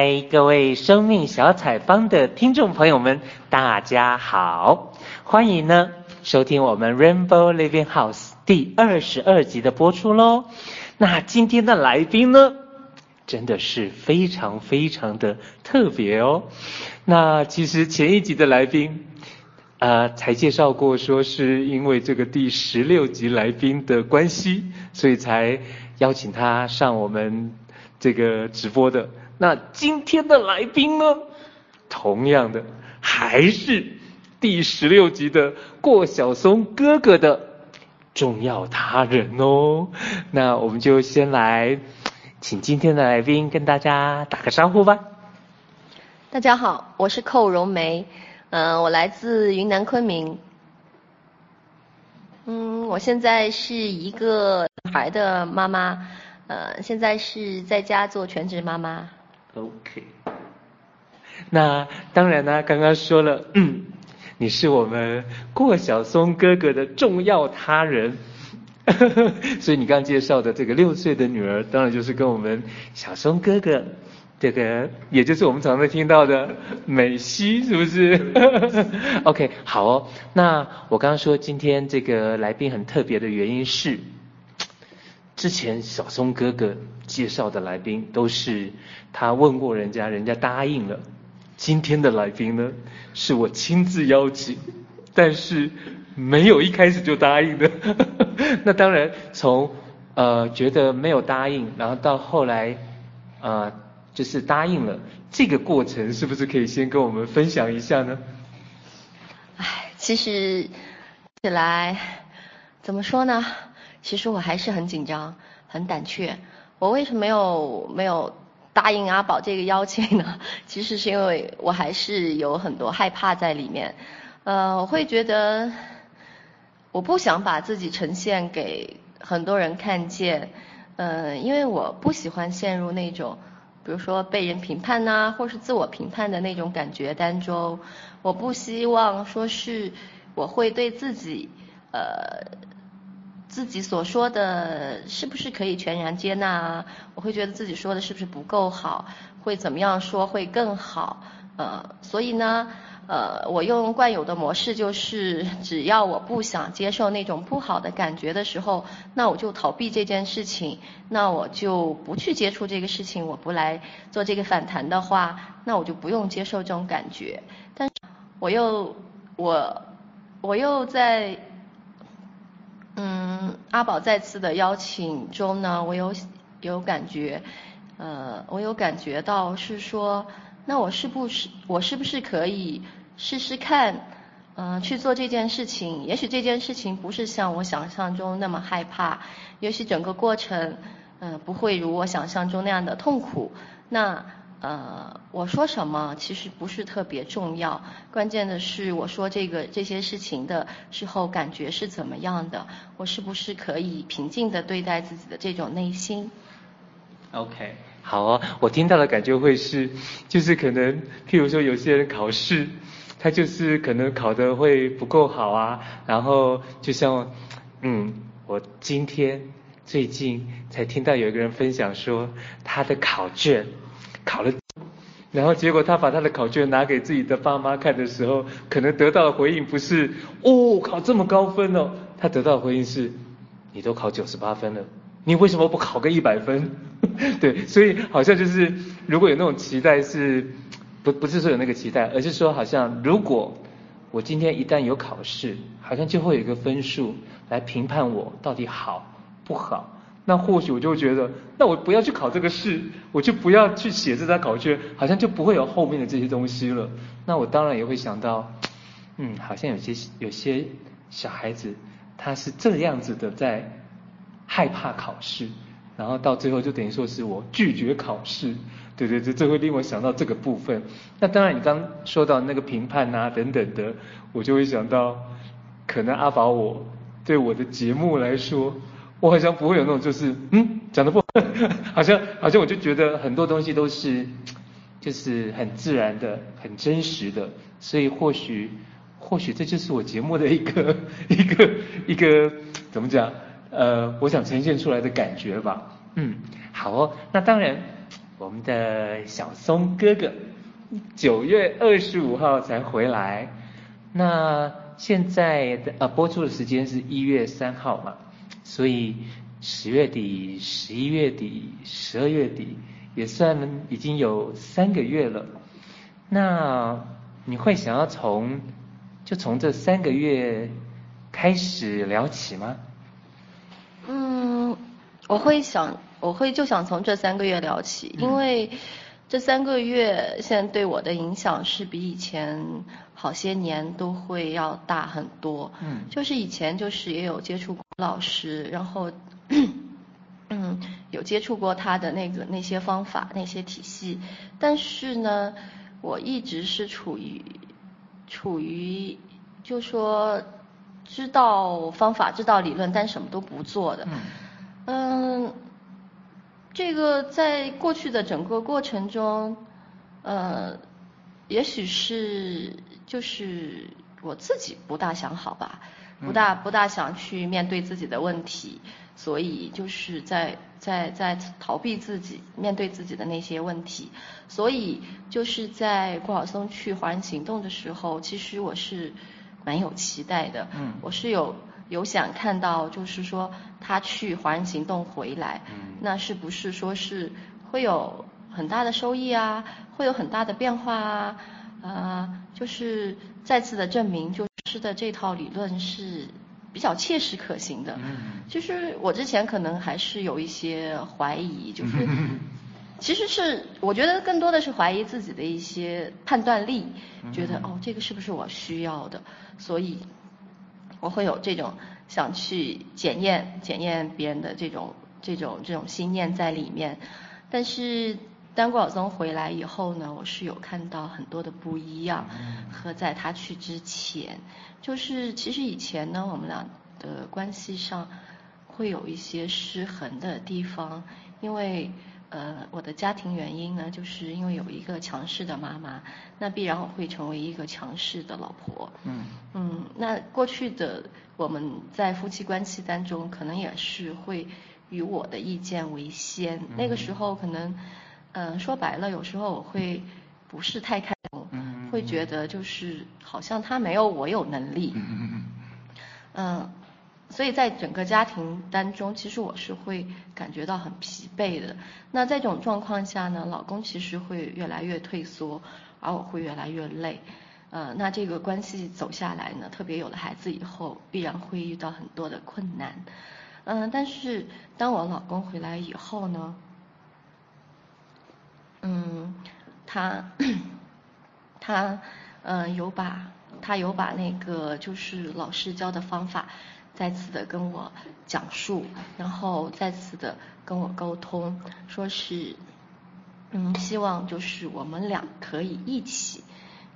嗨，各位生命小采访的听众朋友们，大家好，欢迎呢收听我们 Rainbow Living House 第二十二集的播出喽。那今天的来宾呢，真的是非常非常的特别哦。那其实前一集的来宾，呃，才介绍过，说是因为这个第十六集来宾的关系，所以才邀请他上我们这个直播的。那今天的来宾呢，同样的还是第十六集的过小松哥哥的重要他人哦。那我们就先来请今天的来宾跟大家打个招呼吧。大家好，我是寇荣梅，嗯、我来自云南昆明，嗯，我现在是一个孩的妈妈，呃，现在是在家做全职妈妈。OK，那当然呢，刚刚说了，嗯，你是我们过小松哥哥的重要他人，所以你刚介绍的这个六岁的女儿，当然就是跟我们小松哥哥，这个也就是我们常常听到的 美希，是不是？OK，好哦。那我刚刚说今天这个来宾很特别的原因是。之前小松哥哥介绍的来宾都是他问过人家，人家答应了。今天的来宾呢，是我亲自邀请，但是没有一开始就答应的。那当然从呃觉得没有答应，然后到后来呃就是答应了，这个过程是不是可以先跟我们分享一下呢？唉，其实起来怎么说呢？其实我还是很紧张，很胆怯。我为什么没有没有答应阿宝这个邀请呢？其实是因为我还是有很多害怕在里面。呃，我会觉得我不想把自己呈现给很多人看见。呃，因为我不喜欢陷入那种，比如说被人评判呐，或是自我评判的那种感觉当中。我不希望说是我会对自己呃。自己所说的是不是可以全然接纳啊？我会觉得自己说的是不是不够好？会怎么样说会更好？呃，所以呢，呃，我用惯有的模式就是，只要我不想接受那种不好的感觉的时候，那我就逃避这件事情，那我就不去接触这个事情，我不来做这个反弹的话，那我就不用接受这种感觉。但是我又我我又在。嗯，阿宝再次的邀请中呢，我有有感觉，呃，我有感觉到是说，那我是不是我是不是可以试试看，嗯、去做这件事情？也许这件事情不是像我想象中那么害怕，也许整个过程，嗯、不会如我想象中那样的痛苦。那。呃，我说什么其实不是特别重要，关键的是我说这个这些事情的时候感觉是怎么样的，我是不是可以平静的对待自己的这种内心？OK，好哦，我听到的感觉会是，就是可能譬如说有些人考试，他就是可能考的会不够好啊，然后就像，嗯，我今天最近才听到有一个人分享说他的考卷。考了，然后结果他把他的考卷拿给自己的爸妈看的时候，可能得到的回应不是哦，考这么高分哦，他得到的回应是，你都考九十八分了，你为什么不考个一百分？对，所以好像就是如果有那种期待是，不不是说有那个期待，而是说好像如果我今天一旦有考试，好像就会有一个分数来评判我到底好不好。那或许我就觉得，那我不要去考这个试，我就不要去写这张考卷，好像就不会有后面的这些东西了。那我当然也会想到，嗯，好像有些有些小孩子他是这样子的，在害怕考试，然后到最后就等于说是我拒绝考试，对对对，这会令我想到这个部分。那当然，你刚说到那个评判啊等等的，我就会想到，可能阿宝我对我的节目来说。我好像不会有那种，就是嗯，讲的不，好 好像好像我就觉得很多东西都是，就是很自然的、很真实的，所以或许或许这就是我节目的一个 一个一个怎么讲？呃，我想呈现出来的感觉吧。嗯，好哦。那当然，我们的小松哥哥九月二十五号才回来，那现在的呃播出的时间是一月三号嘛，所以十月底、十一月底、十二月底也算已经有三个月了。那你会想要从就从这三个月开始聊起吗？嗯，我会想。我会就想从这三个月聊起，因为这三个月现在对我的影响是比以前好些年都会要大很多。嗯，就是以前就是也有接触过老师，然后 嗯有接触过他的那个那些方法那些体系，但是呢，我一直是处于处于就说知道方法知道理论，但什么都不做的。嗯。嗯这个在过去的整个过程中，呃，也许是就是我自己不大想好吧，不大不大想去面对自己的问题，所以就是在在在逃避自己面对自己的那些问题，所以就是在郭晓松去华人行动的时候，其实我是蛮有期待的，嗯，我是有。有想看到，就是说他去华人行动回来，嗯，那是不是说是会有很大的收益啊？会有很大的变化啊？呃，就是再次的证明，就是的这套理论是比较切实可行的。嗯，就是我之前可能还是有一些怀疑，就是 其实是我觉得更多的是怀疑自己的一些判断力，觉得哦，这个是不是我需要的？所以。我会有这种想去检验检验别人的这种这种这种心念在里面，但是当郭晓松回来以后呢，我是有看到很多的不一样，和在他去之前，就是其实以前呢，我们俩的关系上会有一些失衡的地方，因为。呃，我的家庭原因呢，就是因为有一个强势的妈妈，那必然我会成为一个强势的老婆。嗯嗯，那过去的我们在夫妻关系当中，可能也是会以我的意见为先。嗯、那个时候可能，呃，说白了，有时候我会不是太开心，嗯、会觉得就是好像他没有我有能力。嗯。呃所以在整个家庭当中，其实我是会感觉到很疲惫的。那在这种状况下呢，老公其实会越来越退缩，而我会越来越累。呃，那这个关系走下来呢，特别有了孩子以后，必然会遇到很多的困难。嗯、但是当我老公回来以后呢，嗯，他他嗯、有把他有把那个就是老师教的方法。再次的跟我讲述，然后再次的跟我沟通，说是，嗯，希望就是我们俩可以一起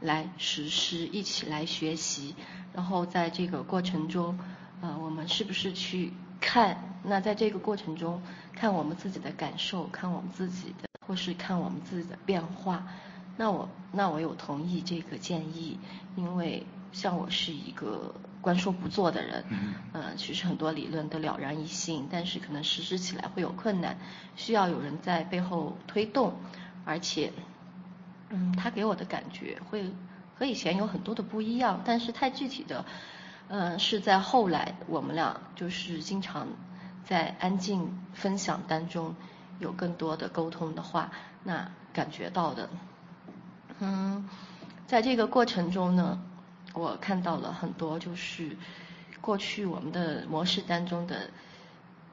来实施，一起来学习，然后在这个过程中，呃，我们是不是去看？那在这个过程中，看我们自己的感受，看我们自己的，或是看我们自己的变化。那我那我有同意这个建议，因为像我是一个。光说不做的人，嗯、呃，其实很多理论都了然于心，但是可能实施起来会有困难，需要有人在背后推动，而且，嗯，他给我的感觉会和以前有很多的不一样，但是太具体的，呃，是在后来我们俩就是经常在安静分享当中有更多的沟通的话，那感觉到的，嗯，在这个过程中呢。我看到了很多，就是过去我们的模式当中的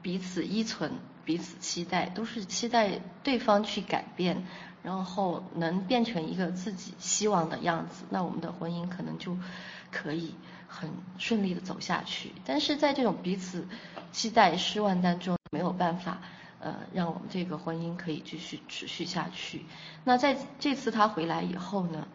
彼此依存、彼此期待，都是期待对方去改变，然后能变成一个自己希望的样子，那我们的婚姻可能就可以很顺利的走下去。但是在这种彼此期待失望当中，没有办法呃让我们这个婚姻可以继续持续下去。那在这次他回来以后呢，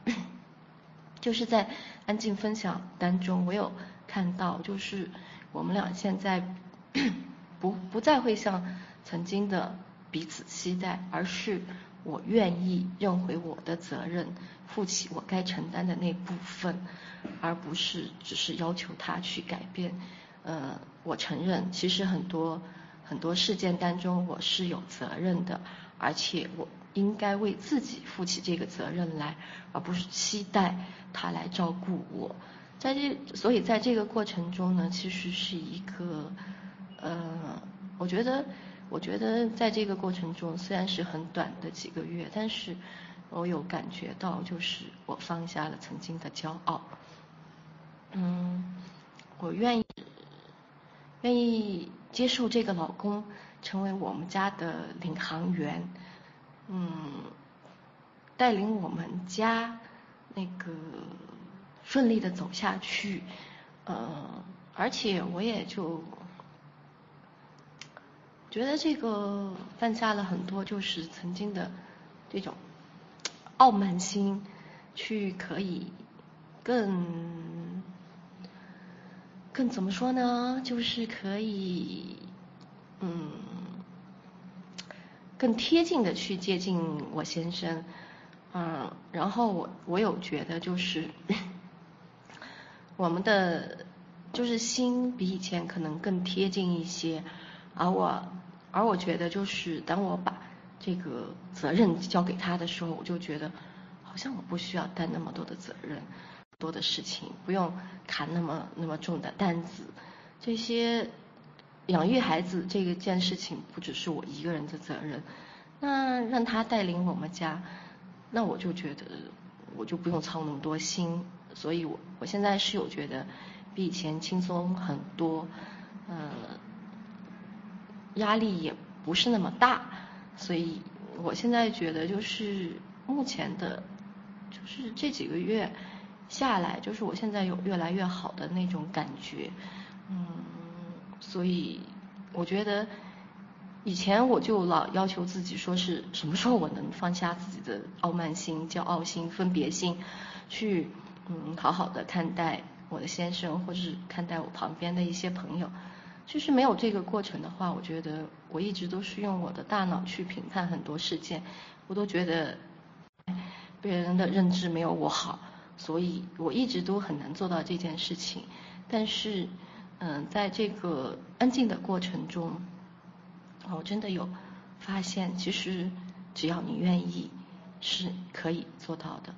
就是在安静分享当中，我有看到，就是我们俩现在 不不再会像曾经的彼此期待，而是我愿意认回我的责任，负起我该承担的那部分，而不是只是要求他去改变。呃，我承认，其实很多很多事件当中我是有责任的，而且我应该为自己负起这个责任来，而不是期待他来照顾我。在这，所以在这个过程中呢，其实是一个，呃，我觉得，我觉得在这个过程中，虽然是很短的几个月，但是我有感觉到，就是我放下了曾经的骄傲，嗯，我愿意，愿意接受这个老公成为我们家的领航员，嗯，带领我们家那个。顺利的走下去，呃，而且我也就觉得这个放下了很多，就是曾经的这种傲慢心，去可以更更怎么说呢？就是可以嗯更贴近的去接近我先生，嗯，然后我我有觉得就是。我们的就是心比以前可能更贴近一些，而我而我觉得就是当我把这个责任交给他的时候，我就觉得好像我不需要担那么多的责任，多的事情不用扛那么那么重的担子。这些养育孩子这个件事情不只是我一个人的责任，那让他带领我们家，那我就觉得我就不用操那么多心。所以我我现在是有觉得比以前轻松很多，呃，压力也不是那么大，所以我现在觉得就是目前的，就是这几个月下来，就是我现在有越来越好的那种感觉，所以我觉得以前我就老要求自己说是什么时候我能放下自己的傲慢心、骄傲心、分别心，去。嗯，好好的看待我的先生，或者是看待我旁边的一些朋友。就是没有这个过程的话，我觉得我一直都是用我的大脑去评判很多事件，我都觉得别人的认知没有我好，所以我一直都很难做到这件事情。但是，嗯，在这个安静的过程中，我真的有发现，其实只要你愿意，是可以做到的。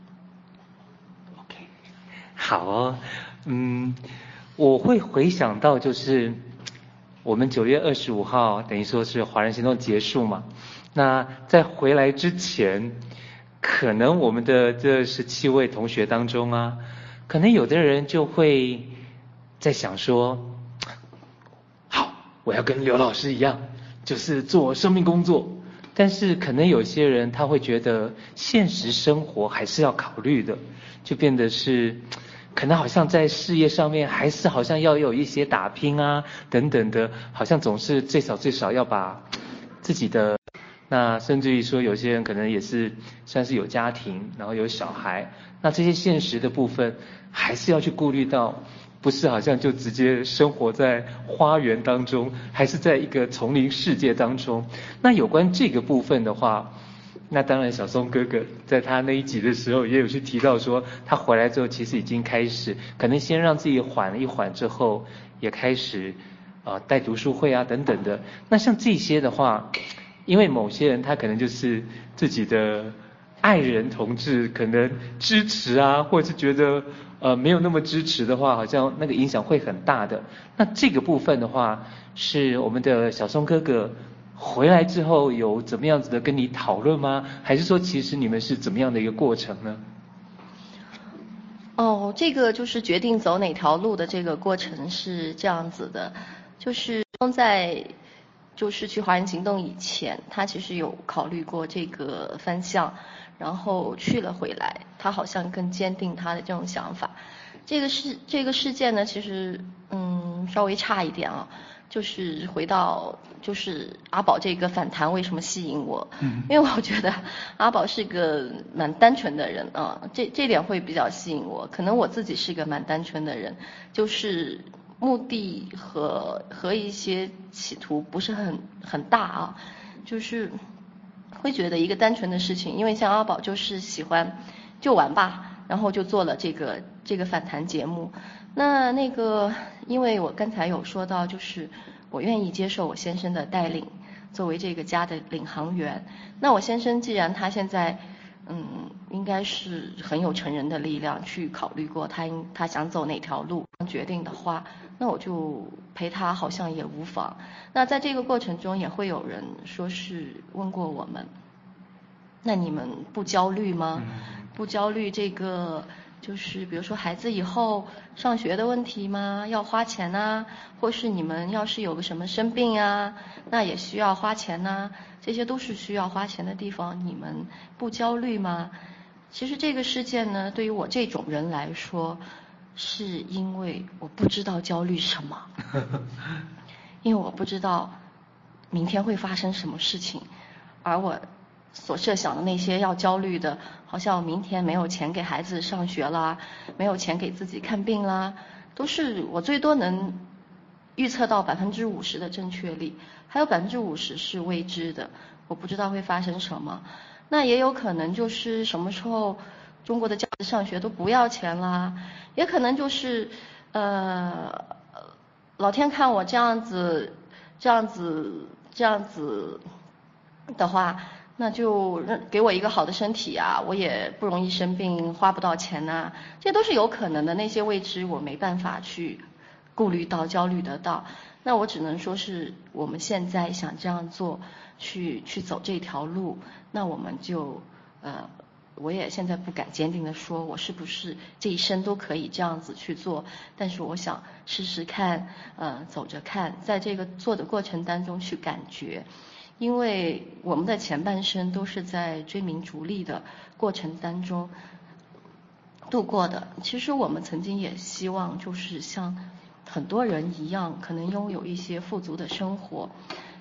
OK 好哦，嗯，我会回想到就是我们九月二十五号等于说是华人行动结束嘛，那在回来之前，可能我们的这十七位同学当中啊，可能有的人就会在想说，好，我要跟刘老师一样，就是做生命工作，但是可能有些人他会觉得现实生活还是要考虑的，就变得是。可能好像在事业上面，还是好像要有一些打拼啊，等等的，好像总是最少最少要把自己的，那甚至于说有些人可能也是算是有家庭，然后有小孩，那这些现实的部分还是要去顾虑到，不是好像就直接生活在花园当中，还是在一个丛林世界当中。那有关这个部分的话。那当然，小松哥哥在他那一集的时候也有去提到说，他回来之后其实已经开始，可能先让自己缓了一缓之后，也开始啊带读书会啊等等的。那像这些的话，因为某些人他可能就是自己的爱人同志可能支持啊，或者是觉得呃没有那么支持的话，好像那个影响会很大的。那这个部分的话，是我们的小松哥哥。回来之后有怎么样子的跟你讨论吗？还是说其实你们是怎么样的一个过程呢？哦，这个就是决定走哪条路的这个过程是这样子的，就是放在就是去华人行动以前，他其实有考虑过这个方向，然后去了回来，他好像更坚定他的这种想法。这个事这个事件呢，其实嗯稍微差一点啊。就是回到，就是阿宝这个反弹为什么吸引我？嗯，因为我觉得阿宝是个蛮单纯的人啊，这这点会比较吸引我。可能我自己是个蛮单纯的人，就是目的和和一些企图不是很很大啊，就是会觉得一个单纯的事情，因为像阿宝就是喜欢就玩吧，然后就做了这个这个反弹节目。那那个，因为我刚才有说到，就是我愿意接受我先生的带领，作为这个家的领航员。那我先生既然他现在，嗯，应该是很有成人的力量去考虑过他应他想走哪条路决定的话，那我就陪他好像也无妨。那在这个过程中也会有人说是问过我们，那你们不焦虑吗？不焦虑这个。就是比如说孩子以后上学的问题吗？要花钱呐、啊，或是你们要是有个什么生病啊，那也需要花钱呐、啊，这些都是需要花钱的地方，你们不焦虑吗？其实这个事件呢，对于我这种人来说，是因为我不知道焦虑什么，因为我不知道明天会发生什么事情，而我。所设想的那些要焦虑的，好像明天没有钱给孩子上学啦，没有钱给自己看病啦，都是我最多能预测到百分之五十的正确率，还有百分之五十是未知的，我不知道会发生什么。那也有可能就是什么时候中国的教育上学都不要钱啦，也可能就是呃老天看我这样子这样子这样子的话。那就给我一个好的身体啊，我也不容易生病，花不到钱呐、啊，这都是有可能的。那些未知我没办法去顾虑到、焦虑得到。那我只能说是我们现在想这样做，去去走这条路。那我们就呃，我也现在不敢坚定的说，我是不是这一生都可以这样子去做。但是我想试试看，呃，走着看，在这个做的过程当中去感觉。因为我们的前半生都是在追名逐利的过程当中度过的。其实我们曾经也希望，就是像很多人一样，可能拥有一些富足的生活。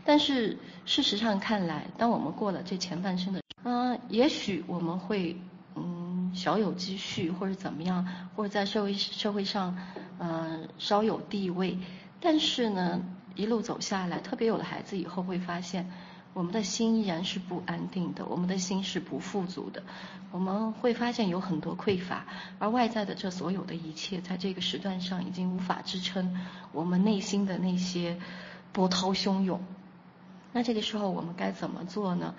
但是事实上看来，当我们过了这前半生的，嗯，也许我们会嗯小有积蓄或者怎么样，或者在社会社会上嗯稍有地位。但是呢，一路走下来，特别有了孩子以后，会发现。我们的心依然是不安定的，我们的心是不富足的，我们会发现有很多匮乏，而外在的这所有的一切，在这个时段上已经无法支撑我们内心的那些波涛汹涌。那这个时候我们该怎么做呢？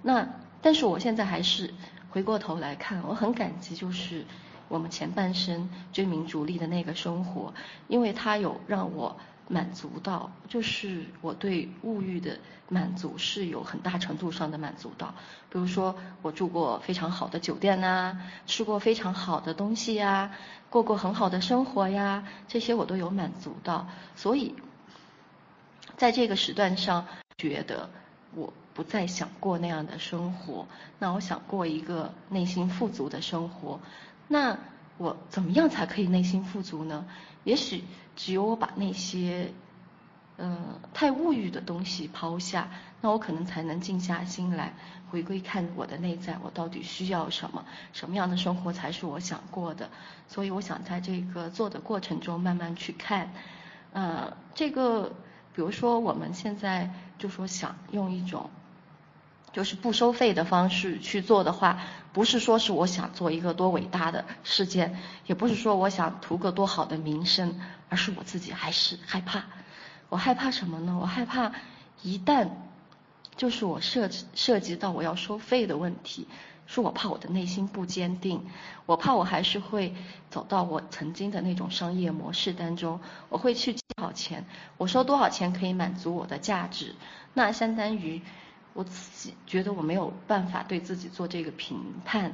那但是我现在还是回过头来看，我很感激，就是我们前半生追名逐利的那个生活，因为它有让我。满足到，就是我对物欲的满足是有很大程度上的满足到。比如说，我住过非常好的酒店呐，吃过非常好的东西呀，过过很好的生活呀，这些我都有满足到。所以，在这个时段上，觉得我不再想过那样的生活，那我想过一个内心富足的生活。那我怎么样才可以内心富足呢？也许只有我把那些，嗯、太物欲的东西抛下，那我可能才能静下心来，回归看我的内在，我到底需要什么，什么样的生活才是我想过的。所以我想在这个做的过程中慢慢去看，呃，这个，比如说我们现在就说想用一种。就是不收费的方式去做的话，不是说是我想做一个多伟大的事件，也不是说我想图个多好的名声，而是我自己还是害怕。我害怕什么呢？我害怕一旦就是我涉涉及到我要收费的问题，是我怕我的内心不坚定，我怕我还是会走到我曾经的那种商业模式当中，我会去多少钱，我收多少钱可以满足我的价值，那相当于。我自己觉得我没有办法对自己做这个评判，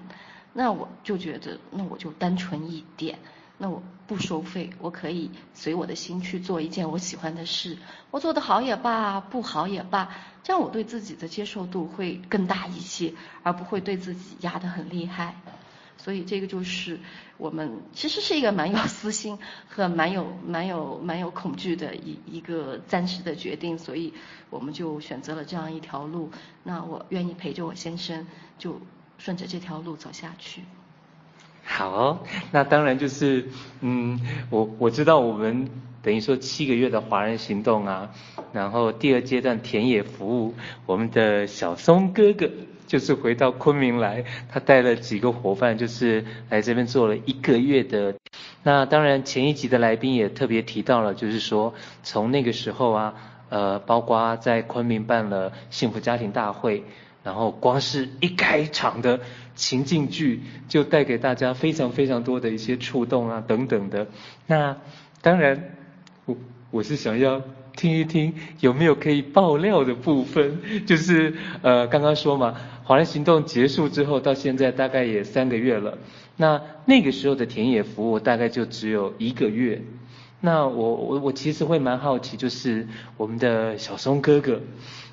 那我就觉得，那我就单纯一点，那我不收费，我可以随我的心去做一件我喜欢的事，我做得好也罢，不好也罢，这样我对自己的接受度会更大一些，而不会对自己压得很厉害。所以这个就是我们其实是一个蛮有私心和蛮有蛮有蛮有恐惧的一一个暂时的决定，所以我们就选择了这样一条路。那我愿意陪着我先生，就顺着这条路走下去。好哦，那当然就是嗯，我我知道我们等于说七个月的华人行动啊，然后第二阶段田野服务，我们的小松哥哥。就是回到昆明来，他带了几个伙伴，就是来这边做了一个月的。那当然前一集的来宾也特别提到了，就是说从那个时候啊，呃，包括在昆明办了幸福家庭大会，然后光是一开场的情境剧，就带给大家非常非常多的一些触动啊等等的。那当然，我是想要听一听有没有可以爆料的部分，就是呃刚刚说嘛，华人行动结束之后到现在大概也三个月了，那那个时候的田野服务大概就只有一个月。那我我我其实会蛮好奇，就是我们的小松哥哥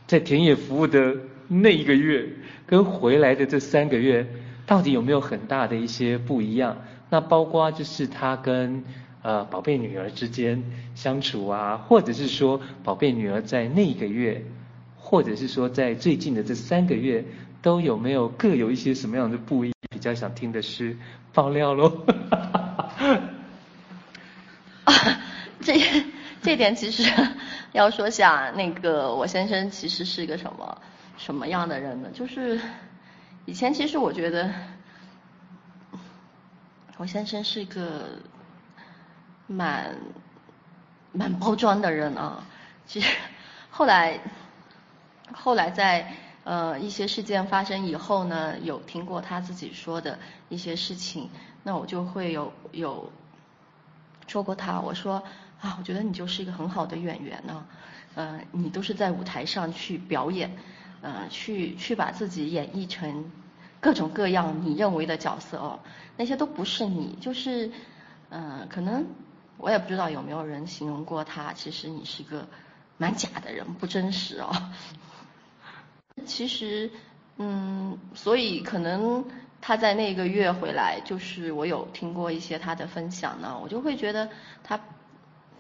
在田野服务的那一个月，跟回来的这三个月，到底有没有很大的一些不一样？那包括就是他跟呃宝贝女儿之间相处啊，或者是说宝贝女儿在那一个月，或者是说在最近的这三个月，都有没有各有一些什么样的不一？比较想听的是爆料喽。这这点其实要说下，那个我先生其实是一个什么什么样的人呢？就是以前其实我觉得我先生是一个蛮蛮包装的人啊。其实后来后来在呃一些事件发生以后呢，有听过他自己说的一些事情，那我就会有有说过他，我说。啊，我觉得你就是一个很好的演员呢，呃，你都是在舞台上去表演，呃，去去把自己演绎成各种各样你认为的角色哦，那些都不是你，就是，呃，可能我也不知道有没有人形容过他，其实你是个蛮假的人，不真实哦。其实，嗯，所以可能他在那个月回来，就是我有听过一些他的分享呢，我就会觉得他。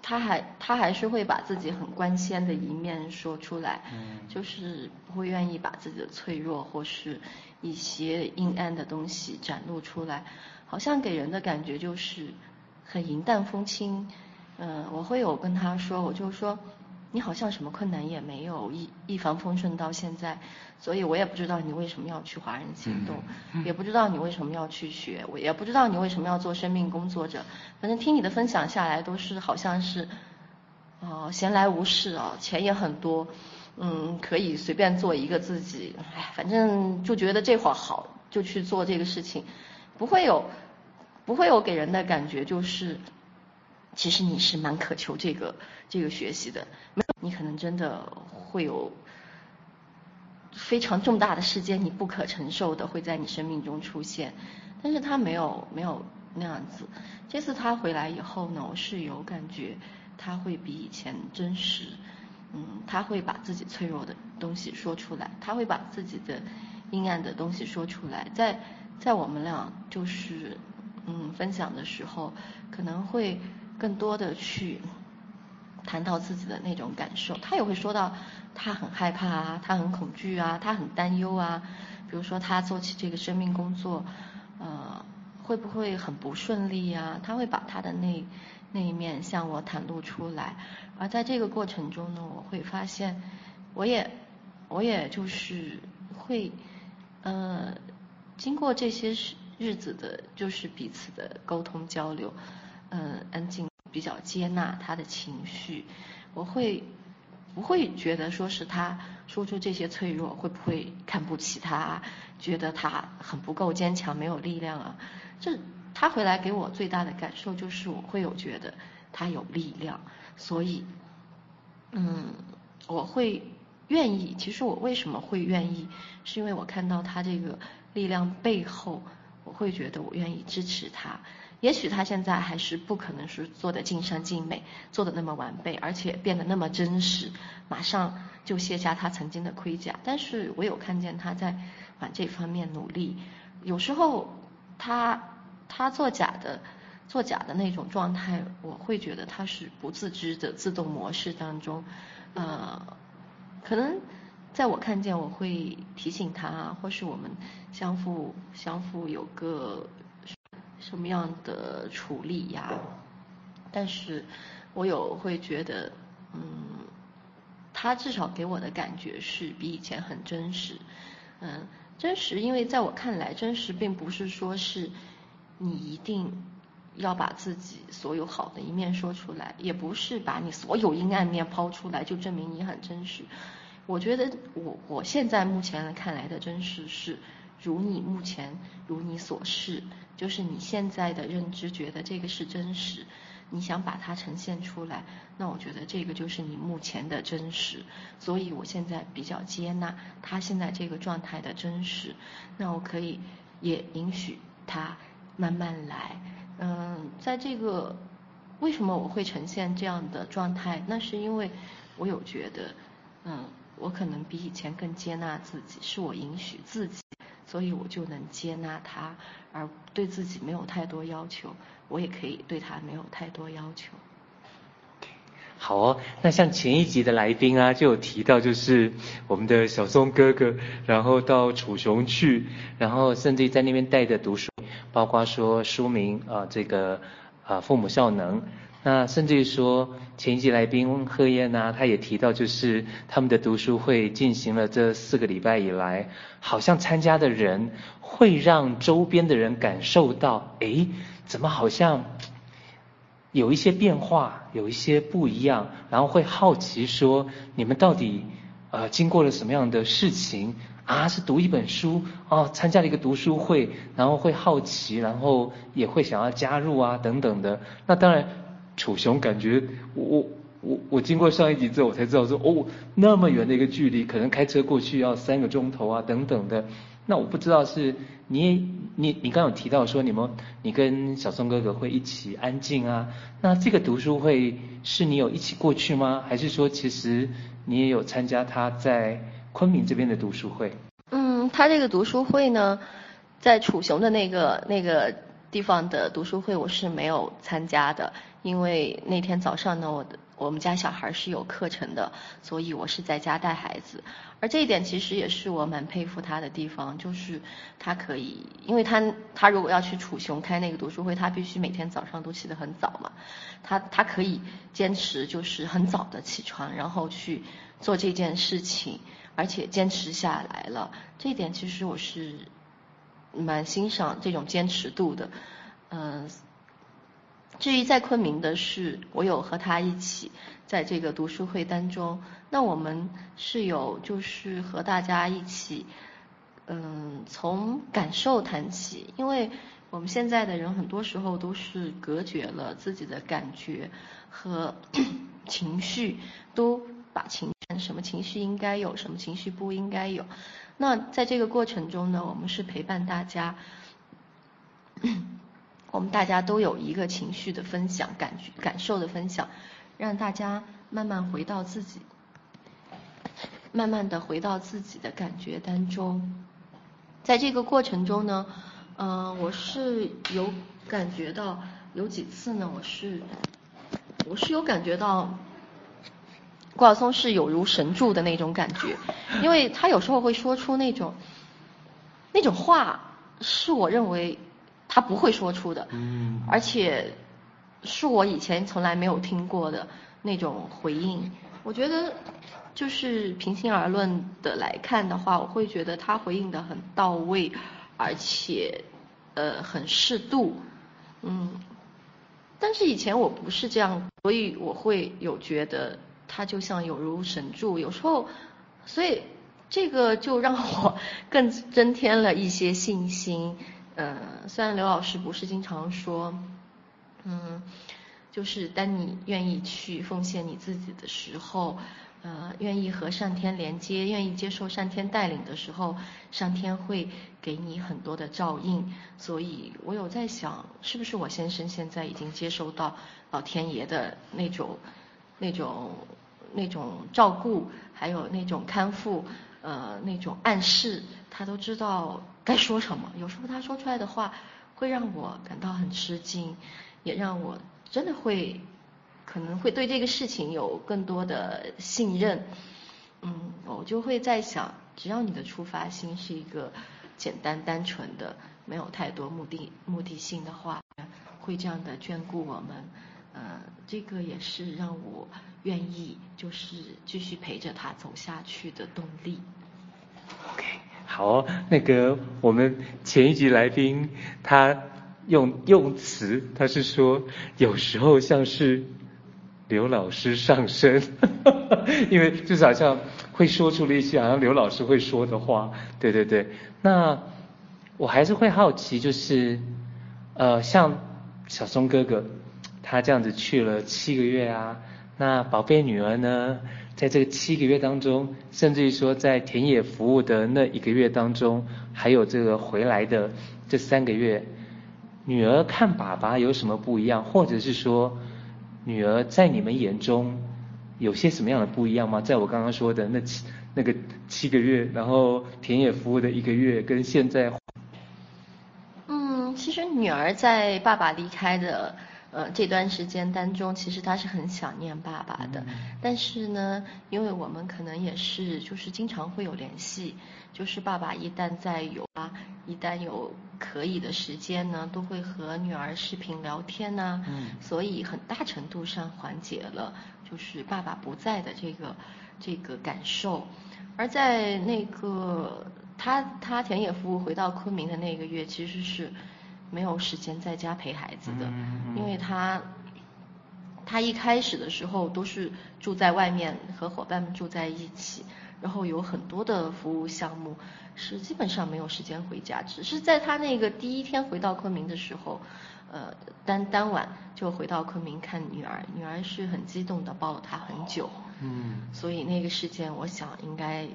他还他还是会把自己很光鲜的一面说出来，嗯，就是不会愿意把自己的脆弱或是一些阴暗的东西展露出来，好像给人的感觉就是很云淡风轻。嗯，我会有跟他说，我就说。你好像什么困难也没有，一一帆风顺到现在，所以我也不知道你为什么要去华人行动，也不知道你为什么要去学，我也不知道你为什么要做生命工作者。反正听你的分享下来，都是好像是，哦，闲来无事啊，钱也很多，嗯，可以随便做一个自己，哎，反正就觉得这会儿好，就去做这个事情，不会有，不会有给人的感觉就是。其实你是蛮渴求这个这个学习的，没有你可能真的会有非常重大的事件，你不可承受的会在你生命中出现，但是他没有没有那样子。这次他回来以后呢，我是有感觉他会比以前真实，嗯，他会把自己脆弱的东西说出来，他会把自己的阴暗的东西说出来，在在我们俩就是分享的时候，可能会。更多的去谈到自己的那种感受，他也会说到他很害怕啊，他很恐惧啊，他很担忧啊。比如说他做起这个生命工作，呃，会不会很不顺利呀？他会把他的那那一面向我袒露出来。而在这个过程中呢，我会发现，我也我也就是会，呃，经过这些事日子的，就是彼此的沟通交流。嗯，安静，比较接纳他的情绪，我会不会觉得说是他说出这些脆弱，会不会看不起他，觉得他很不够坚强，没有力量啊？这他回来给我最大的感受就是，我会有觉得他有力量，所以，嗯，我会愿意。其实我为什么会愿意，是因为我看到他这个力量背后，会觉得我愿意支持他。也许他现在还是不可能是做的尽善尽美，做的那么完备，而且变得那么真实，马上就卸下他曾经的盔甲。但是我有看见他在往这方面努力。有时候他他做假的，做假的那种状态，我会觉得他是不自知的自动模式当中，呃，可能在我看见我会提醒他，或是我们相互相互有个。什么样的处理呀？但是，我有会觉得，嗯，他至少给我的感觉是比以前很真实，嗯，真实，因为在我看来，真实并不是说是你一定要把自己所有好的一面说出来，也不是把你所有阴暗面抛出来就证明你很真实。我觉得我我现在目前看来的真实是，如你目前如你所示，就是你现在的认知觉得这个是真实，你想把它呈现出来，那我觉得这个就是你目前的真实。所以我现在比较接纳他现在这个状态的真实，那我可以也允许他慢慢来。嗯，在这个为什么我会呈现这样的状态？那是因为我有觉得，嗯。我可能比以前更接纳自己，是我允许自己，所以我就能接纳他，而对自己没有太多要求，我也可以对他没有太多要求。好哦，那像前一集的来宾啊，就有提到，就是我们的小松哥哥，然后到楚雄去，然后甚至在那边带着读书，包括说书名啊，这个啊，父母效能。那甚至于说，前一集来宾贺燕呐，他也提到，就是他们的读书会进行了这四个礼拜以来，好像参加的人会让周边的人感受到，诶，怎么好像有一些变化，有一些不一样，然后会好奇说，你们到底呃经过了什么样的事情啊？是读一本书哦，参加了一个读书会，然后会好奇，然后也会想要加入啊等等的。那当然。楚雄感觉我我我我经过上一集之后，我才知道说哦，那么远的一个距离，可能开车过去要三个钟头啊等等的。那我不知道是你你你刚刚有提到说你们你跟小松哥哥会一起安静啊？那这个读书会是你有一起过去吗？还是说其实你也有参加他在昆明这边的读书会？嗯，他这个读书会呢，在楚雄的那个那个地方的读书会，我是没有参加的。因为那天早上呢，我的我们家小孩是有课程的，所以我是在家带孩子。而这一点其实也是我蛮佩服他的地方，就是他可以，因为他他如果要去楚雄开那个读书会，他必须每天早上都起得很早嘛。他他可以坚持就是很早的起床，然后去做这件事情，而且坚持下来了。这一点其实我是蛮欣赏这种坚持度的，嗯。至于在昆明的事，我有和他一起在这个读书会当中。那我们是有就是和大家一起，嗯，从感受谈起，因为我们现在的人很多时候都是隔绝了自己的感觉和 情绪，都把情什么情绪应该有，什么情绪不应该有。那在这个过程中呢，我们是陪伴大家。我们大家都有一个情绪的分享，感觉感受的分享，让大家慢慢回到自己，慢慢的回到自己的感觉当中。在这个过程中呢，嗯、呃，我是有感觉到有几次呢，我是我是有感觉到，顾晓松是有如神助的那种感觉，因为他有时候会说出那种那种话，是我认为。他不会说出的，而且是我以前从来没有听过的那种回应。我觉得，就是平心而论的来看的话，我会觉得他回应的很到位，而且呃很适度，嗯。但是以前我不是这样，所以我会有觉得他就像有如神助，有时候，所以这个就让我更增添了一些信心。呃，虽然刘老师不是经常说，嗯，就是当你愿意去奉献你自己的时候，呃，愿意和上天连接，愿意接受上天带领的时候，上天会给你很多的照应。所以我有在想，是不是我先生现在已经接受到老天爷的那种、那种、那种照顾，还有那种看护，呃，那种暗示，他都知道。该说什么？有时候他说出来的话会让我感到很吃惊，也让我真的会可能会对这个事情有更多的信任。嗯，我就会在想，只要你的出发心是一个简单单纯的，没有太多目的目的性的话，会这样的眷顾我们。呃，这个也是让我愿意就是继续陪着他走下去的动力。OK。好，那个我们前一集来宾他用用词，他是说有时候像是刘老师上身，因为就是好像会说出了一些好像刘老师会说的话，对对对。那我还是会好奇，就是呃，像小松哥哥他这样子去了七个月啊，那宝贝女儿呢，在这个七个月当中，甚至于说在田野服务的那一个月当中，还有这个回来的这三个月。女儿看爸爸有什么不一样，或者是说，女儿在你们眼中有些什么样的不一样吗？在我刚刚说的那七那个七个月，然后田野服务的一个月，跟现在，嗯，其实女儿在爸爸离开的。呃，这段时间当中，其实他是很想念爸爸的。但是呢，因为我们可能也是，就是经常会有联系，就是爸爸一旦在有啊，一旦有可以的时间呢，都会和女儿视频聊天呢。嗯。所以很大程度上缓解了就是爸爸不在的这个这个感受。而在那个他他田野服务回到昆明的那个月，其实是。没有时间在家陪孩子的，因为他他一开始的时候都是住在外面，和伙伴们住在一起，然后有很多的服务项目，是基本上没有时间回家。只是在他那个第一天回到昆明的时候，呃，当当晚就回到昆明看女儿，女儿是很激动的抱了他很久，嗯，所以那个事件我想应该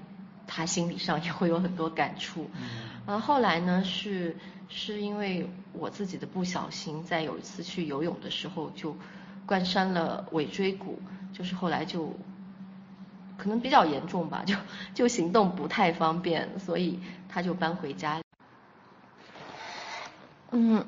他心理上也会有很多感触，嗯，然后来呢是。是因为我自己的不小心，在有一次去游泳的时候就贯穿了尾椎骨，就是后来就可能比较严重吧，就就行动不太方便，所以他就搬回家。嗯。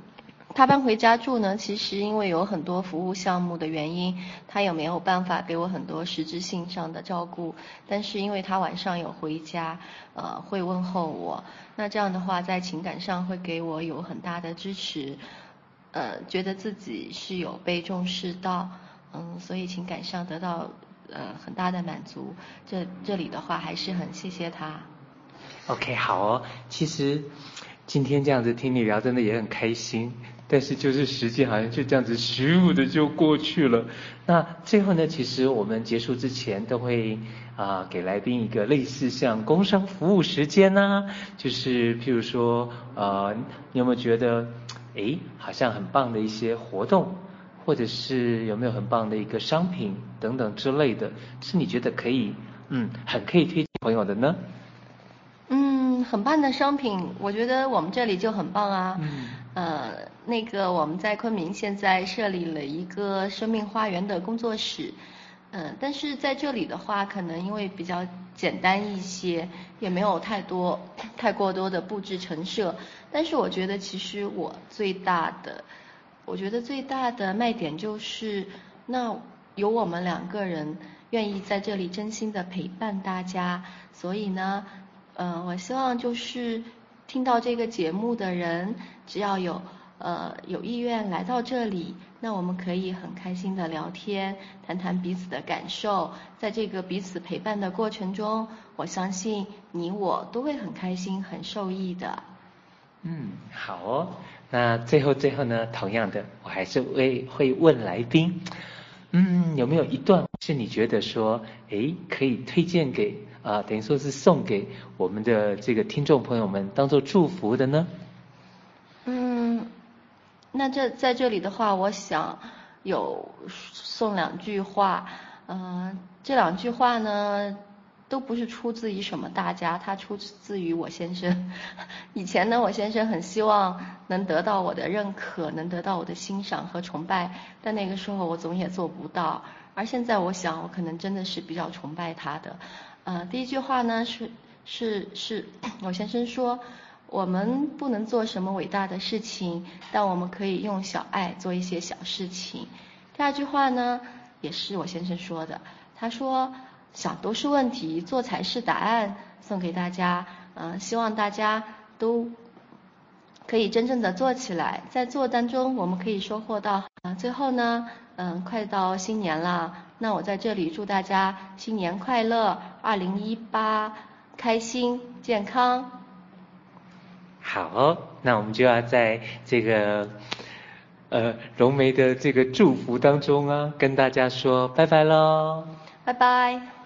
他搬回家住呢，其实因为有很多服务项目的原因，他也没有办法给我很多实质性上的照顾。但是因为他晚上有回家，呃，会问候我，那这样的话在情感上会给我有很大的支持，呃，觉得自己是有被重视到，嗯，所以情感上得到呃很大的满足。这这里的话还是很谢谢他。OK，好哦，其实今天这样子听你聊，真的也很开心。但是就是时间好像就这样子咻的就过去了。那最后呢，其实我们结束之前都会啊、呃、给来宾一个类似像工商服务时间呐、啊，就是譬如说呃你有没有觉得诶好像很棒的一些活动，或者是有没有很棒的一个商品等等之类的，是你觉得可以嗯很可以推荐朋友的呢？嗯，很棒的商品，我觉得我们这里就很棒啊。嗯。呃，那个我们在昆明现在设立了一个生命花园的工作室，嗯、但是在这里的话，可能因为比较简单一些，也没有太多太过多的布置陈设。但是我觉得其实我最大的，我觉得最大的卖点就是，那有我们两个人愿意在这里真心的陪伴大家，所以呢，呃，我希望就是。听到这个节目的人，只要有呃有意愿来到这里，那我们可以很开心的聊天，谈谈彼此的感受。在这个彼此陪伴的过程中，我相信你我都会很开心、很受益的。嗯，好哦。那最后最后呢，同样的，我还是会会问来宾，嗯，有没有一段是你觉得说，诶，可以推荐给？啊，等于说是送给我们的这个听众朋友们当做祝福的呢？嗯，那这在这里的话，我想有送两句话。嗯、这两句话呢，都不是出自于什么大家，它出自于我先生。以前呢，我先生很希望能得到我的认可，能得到我的欣赏和崇拜，但那个时候我总也做不到。而现在，我想我可能真的是比较崇拜他的。呃，第一句话呢是是是，我先生说，我们不能做什么伟大的事情，但我们可以用小爱做一些小事情。第二句话呢也是我先生说的，他说想都是问题，做才是答案，送给大家，嗯、呃，希望大家都可以真正的做起来，在做当中我们可以收获到。啊、呃，最后呢，嗯、呃，快到新年了。那我在这里祝大家新年快乐，二零一八开心健康。好，那我们就要在这个呃荣梅的这个祝福当中啊，跟大家说拜拜喽。拜拜。